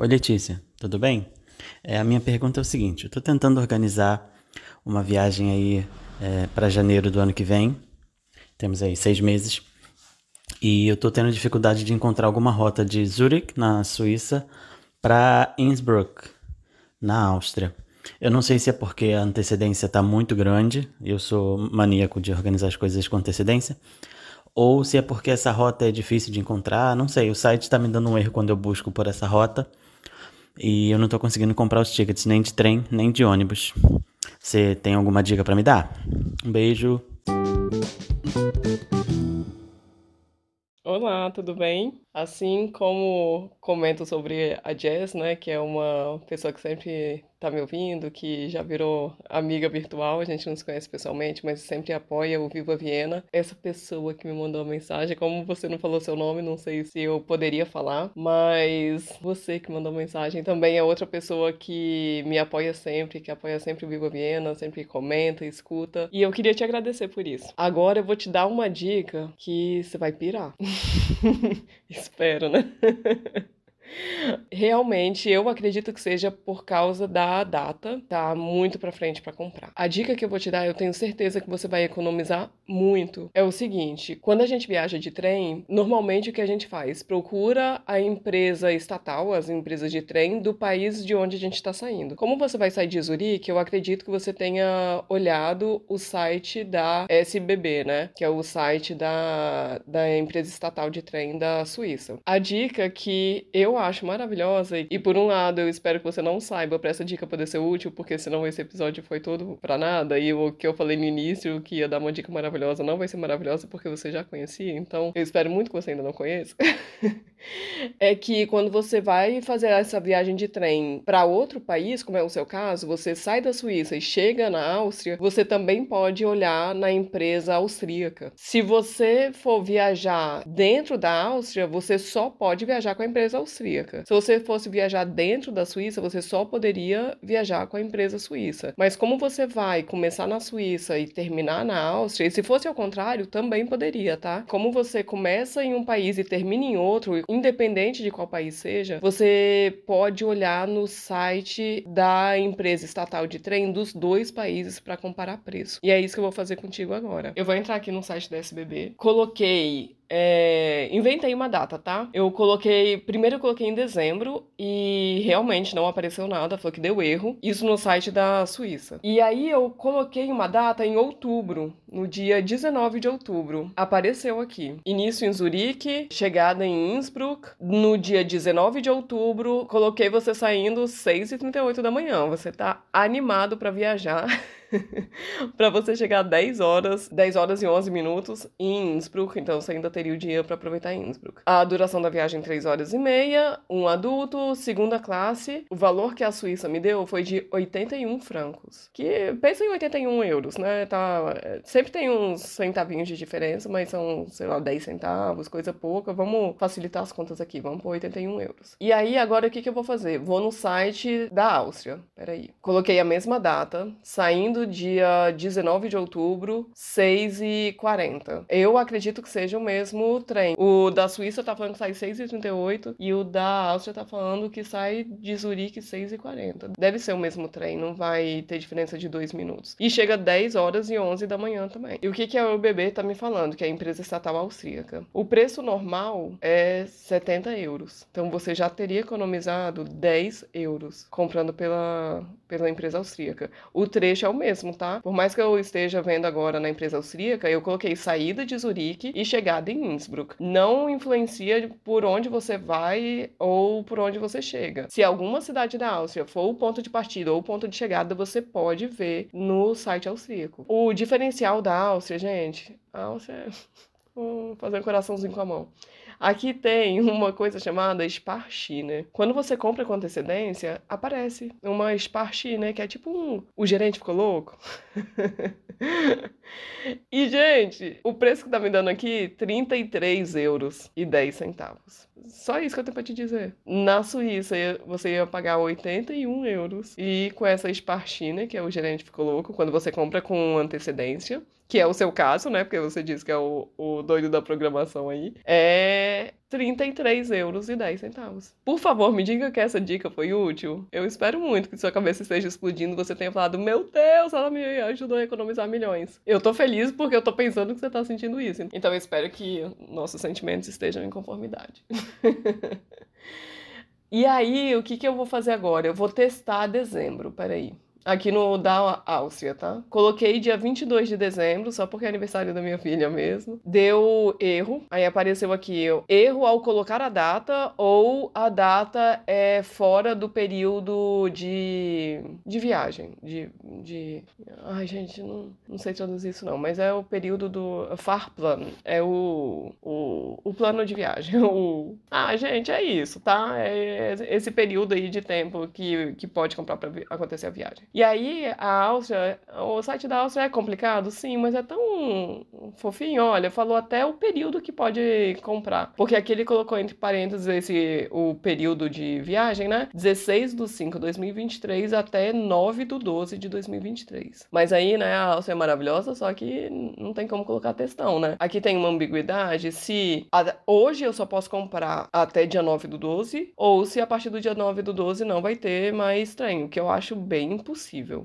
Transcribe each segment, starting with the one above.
Oi, Letícia, tudo bem? É, a minha pergunta é o seguinte: eu estou tentando organizar uma viagem aí é, para janeiro do ano que vem. Temos aí seis meses. E eu estou tendo dificuldade de encontrar alguma rota de Zurich, na Suíça, para Innsbruck, na Áustria. Eu não sei se é porque a antecedência está muito grande, eu sou maníaco de organizar as coisas com antecedência, ou se é porque essa rota é difícil de encontrar, não sei. O site está me dando um erro quando eu busco por essa rota e eu não estou conseguindo comprar os tickets nem de trem nem de ônibus. Você tem alguma dica para me dar? Um beijo. Olá, tudo bem? Assim como comento sobre a Jess, né, que é uma pessoa que sempre tá me ouvindo, que já virou amiga virtual, a gente não se conhece pessoalmente, mas sempre apoia o Viva Viena. Essa pessoa que me mandou a mensagem, como você não falou seu nome, não sei se eu poderia falar, mas você que mandou a mensagem também é outra pessoa que me apoia sempre, que apoia sempre o Viva Viena, sempre comenta, escuta, e eu queria te agradecer por isso. Agora eu vou te dar uma dica que você vai pirar. Espero, né? Realmente, eu acredito que seja por causa da data, tá muito para frente para comprar. A dica que eu vou te dar, eu tenho certeza que você vai economizar muito. É o seguinte, quando a gente viaja de trem, normalmente o que a gente faz? Procura a empresa estatal, as empresas de trem do país de onde a gente está saindo. Como você vai sair de Zurique, eu acredito que você tenha olhado o site da SBB, né? Que é o site da, da empresa estatal de trem da Suíça. A dica que eu acho maravilhosa. E por um lado, eu espero que você não saiba para essa dica poder ser útil, porque senão esse episódio foi todo para nada. E o que eu falei no início, que ia dar uma dica maravilhosa, não vai ser maravilhosa porque você já conhecia. Então, eu espero muito que você ainda não conheça. é que quando você vai fazer essa viagem de trem para outro país, como é o seu caso, você sai da Suíça e chega na Áustria, você também pode olhar na empresa austríaca. Se você for viajar dentro da Áustria, você só pode viajar com a empresa austríaca. Se você fosse viajar dentro da Suíça, você só poderia viajar com a empresa suíça. Mas como você vai começar na Suíça e terminar na Áustria, e se fosse ao contrário, também poderia, tá? Como você começa em um país e termina em outro, independente de qual país seja, você pode olhar no site da empresa estatal de trem dos dois países para comparar preço. E é isso que eu vou fazer contigo agora. Eu vou entrar aqui no site da SBB, coloquei é, inventei uma data, tá? Eu coloquei. Primeiro eu coloquei em dezembro e realmente não apareceu nada, foi que deu erro. Isso no site da Suíça. E aí eu coloquei uma data em outubro, no dia 19 de outubro. Apareceu aqui. Início em Zurique, chegada em Innsbruck. No dia 19 de outubro, coloquei você saindo 6h38 da manhã. Você tá animado para viajar. para você chegar 10 horas, 10 horas e 11 minutos em Innsbruck, então você ainda teria o dia para aproveitar Innsbruck. A duração da viagem 3 horas e meia, um adulto, segunda classe. O valor que a Suíça me deu foi de 81 francos, que pensa em 81 euros, né? Tá, sempre tem uns centavinhos de diferença, mas são, sei lá, 10 centavos, coisa pouca. Vamos facilitar as contas aqui, vamos por 81 euros. E aí, agora o que, que eu vou fazer? Vou no site da Áustria, peraí. Coloquei a mesma data, saindo dia 19 de outubro, 6h40. Eu acredito que seja o mesmo trem. O da Suíça tá falando que sai 6h38 e o da Áustria tá falando que sai de Zurique 6h40. Deve ser o mesmo trem, não vai ter diferença de 2 minutos. E chega 10 horas e 11 da manhã também. E o que, que a UBB tá me falando? Que é a empresa estatal austríaca. O preço normal é 70 euros. Então você já teria economizado 10 euros comprando pela, pela empresa austríaca. O trecho é o mesmo, tá? Por mais que eu esteja vendo agora na empresa austríaca, eu coloquei saída de Zurique e chegada em Innsbruck. Não influencia por onde você vai ou por onde você chega. Se alguma cidade da Áustria for o ponto de partida ou o ponto de chegada, você pode ver no site austríaco. O diferencial da Áustria, gente, a Áustria. Vou fazer um coraçãozinho com a mão. Aqui tem uma coisa chamada Sparchi, né? Quando você compra com antecedência, aparece uma Sparchi, né? Que é tipo um... O gerente ficou louco? e, gente, o preço que tá me dando aqui, 33 euros e 10 centavos. Só isso que eu tenho pra te dizer. Na Suíça, você ia pagar 81 euros. E com essa Sparchi, né? Que é o gerente ficou louco, quando você compra com antecedência que é o seu caso, né? Porque você disse que é o, o doido da programação aí. É 33 euros e 10 centavos. Por favor, me diga que essa dica foi útil. Eu espero muito que sua cabeça esteja explodindo e você tenha falado, meu Deus, ela me ajudou a economizar milhões. Eu tô feliz porque eu tô pensando que você tá sentindo isso. Então eu espero que nossos sentimentos estejam em conformidade. e aí, o que, que eu vou fazer agora? Eu vou testar dezembro, peraí aqui no da Áustria, tá? Coloquei dia 22 de dezembro, só porque é aniversário da minha filha mesmo. Deu erro. Aí apareceu aqui erro ao colocar a data ou a data é fora do período de, de viagem. De, de. Ai, gente, não, não sei traduzir isso não, mas é o período do Fahrplan. É o, o, o plano de viagem. O... Ah, gente, é isso, tá? É esse período aí de tempo que, que pode comprar para acontecer a viagem. E aí, a Áustria, o site da Áustria é complicado, sim, mas é tão fofinho. Olha, falou até o período que pode comprar. Porque aqui ele colocou entre parênteses esse, o período de viagem, né? 16 do 5 de 2023 até 9 do 12 de 2023. Mas aí, né, a Áustria é maravilhosa, só que não tem como colocar textão, né? Aqui tem uma ambiguidade se a, hoje eu só posso comprar até dia 9 do 12, ou se a partir do dia 9 do 12 não vai ter mais trem, que eu acho bem impossível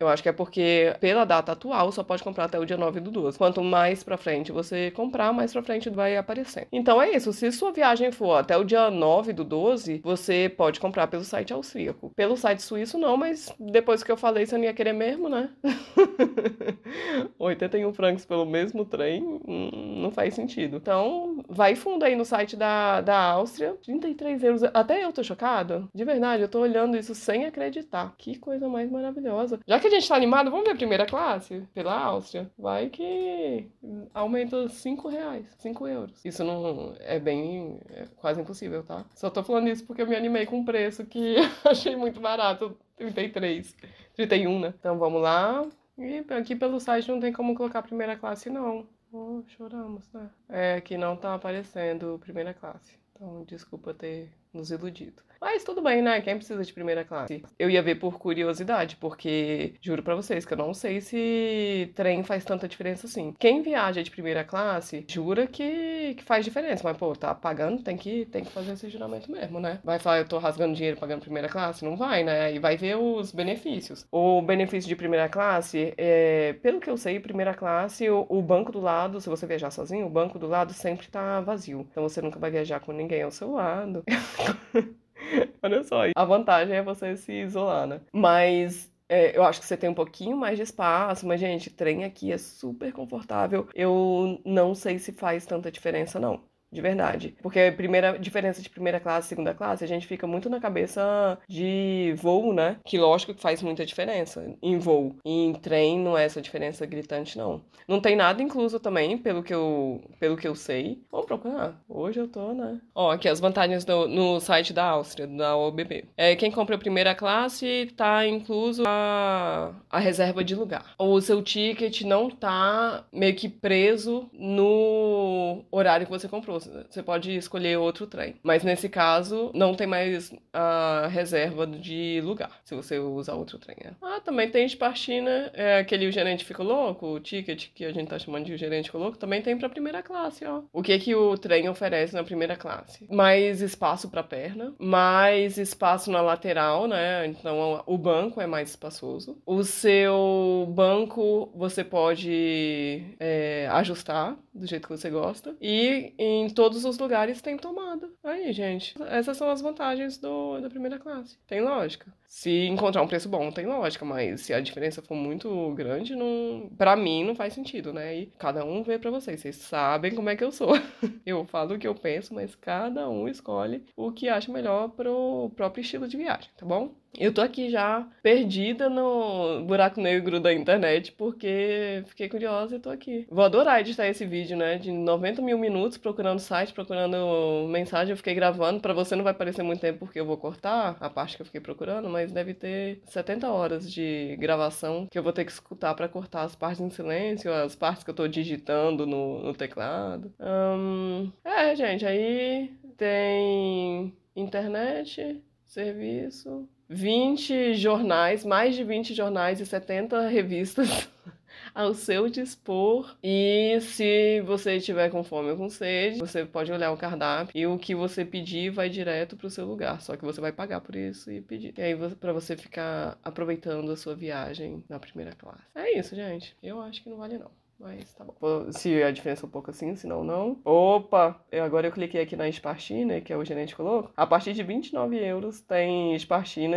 Eu acho que é porque, pela data atual, só pode comprar até o dia 9 do 12. Quanto mais pra frente você comprar, mais pra frente vai aparecendo. Então é isso. Se sua viagem for até o dia 9 do 12, você pode comprar pelo site austríaco. Pelo site suíço, não, mas depois que eu falei, você não ia querer mesmo, né? 81 francos pelo mesmo trem, hum, não faz sentido. Então, vai fundo aí no site da, da Áustria. 33 euros. Até eu tô chocada. De verdade, eu tô olhando isso sem acreditar. Que coisa mais maravilhosa Já que a gente tá animado, vamos ver a primeira classe pela Áustria. Vai que aumenta 5 reais, 5 euros. Isso não é bem, é quase impossível, tá? Só tô falando isso porque eu me animei com um preço que achei muito barato, 33, 31, né? Então vamos lá. E aqui pelo site não tem como colocar primeira classe, não. Oh, choramos, né? É que não tá aparecendo primeira classe. Então, desculpa ter nos iludido. Mas tudo bem, né? Quem precisa de primeira classe? Eu ia ver por curiosidade, porque juro para vocês que eu não sei se trem faz tanta diferença assim. Quem viaja de primeira classe, jura que, que faz diferença. Mas, pô, tá pagando, tem que, tem que fazer esse juramento mesmo, né? Vai falar, eu tô rasgando dinheiro pagando primeira classe? Não vai, né? E vai ver os benefícios. O benefício de primeira classe, é, pelo que eu sei, primeira classe, o, o banco do lado, se você viajar sozinho, o banco do lado sempre tá vazio. Então você nunca vai viajar com ninguém ao seu lado. Olha só, a vantagem é você se isolar, né? Mas é, eu acho que você tem um pouquinho mais de espaço, mas, gente, trem aqui é super confortável. Eu não sei se faz tanta diferença, não de verdade. Porque primeira diferença de primeira classe e segunda classe, a gente fica muito na cabeça de voo, né? Que lógico que faz muita diferença em voo. E em trem não é essa diferença gritante, não. Não tem nada incluso também, pelo que eu, pelo que eu sei. Vamos procurar. Hoje eu tô, né? Ó, aqui as vantagens do, no site da Áustria, da OBB. É, quem compra primeira classe tá incluso a, a reserva de lugar. O seu ticket não tá meio que preso no horário que você comprou você pode escolher outro trem. Mas nesse caso, não tem mais a reserva de lugar, se você usar outro trem. Né? Ah, também tem Spartina, é aquele o gerente fica louco, o ticket que a gente tá chamando de gerente ficou louco, também tem pra primeira classe, ó. O que que o trem oferece na primeira classe? Mais espaço pra perna, mais espaço na lateral, né? Então o banco é mais espaçoso. O seu banco você pode é, ajustar do jeito que você gosta. E em todos os lugares tem tomada. Aí, gente, essas são as vantagens do, da primeira classe. Tem lógica. Se encontrar um preço bom, tem lógica, mas se a diferença for muito grande, não, para mim não faz sentido, né? E cada um vê para vocês. Vocês sabem como é que eu sou. eu falo o que eu penso, mas cada um escolhe o que acha melhor pro próprio estilo de viagem, tá bom? Eu tô aqui já perdida no buraco negro da internet porque fiquei curiosa e tô aqui. Vou adorar editar esse vídeo, né? De 90 mil minutos procurando site, procurando mensagem. Eu fiquei gravando. Para você não vai parecer muito tempo porque eu vou cortar a parte que eu fiquei procurando, mas deve ter 70 horas de gravação que eu vou ter que escutar para cortar as partes em silêncio, as partes que eu tô digitando no, no teclado. Um, é, gente, aí tem internet, serviço 20 jornais, mais de 20 jornais e 70 revistas ao seu dispor. E se você tiver com fome ou com sede, você pode olhar o cardápio e o que você pedir vai direto pro seu lugar. Só que você vai pagar por isso e pedir. E aí, para você ficar aproveitando a sua viagem na primeira classe. É isso, gente. Eu acho que não vale não. Mas tá bom. Se a diferença é um pouco assim, se não, não. Opa! Eu, agora eu cliquei aqui na Spartina, que é o gerente colocou. A partir de 29 euros tem Spartina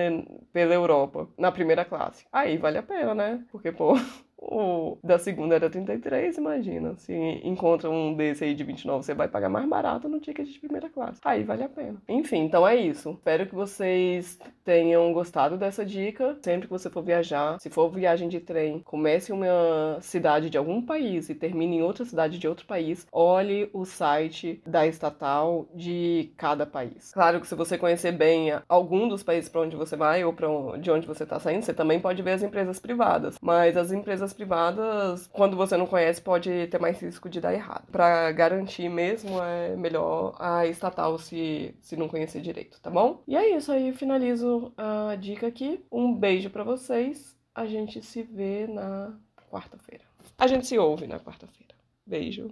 pela Europa, na primeira classe. Aí vale a pena, né? Porque, pô, o da segunda era 33, imagina. Se encontra um desse aí de 29, você vai pagar mais barato no ticket de primeira classe. Aí vale a pena. Enfim, então é isso. Espero que vocês tenham gostado dessa dica. Sempre que você for viajar, se for viagem de trem, comece uma cidade de algum país e termine em outra cidade de outro país, olhe o site da estatal de cada país. Claro que se você conhecer bem algum dos países para onde você vai ou para de onde você está saindo, você também pode ver as empresas privadas. Mas as empresas privadas, quando você não conhece, pode ter mais risco de dar errado. Para garantir mesmo, é melhor a estatal se, se não conhecer direito, tá bom? E é isso aí, finalizo a dica aqui. Um beijo para vocês. A gente se vê na quarta-feira. A gente se ouve na quarta-feira. Beijo.